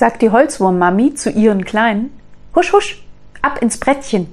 sagt die Holzwurmmami zu ihren Kleinen. Husch, husch, ab ins Brettchen.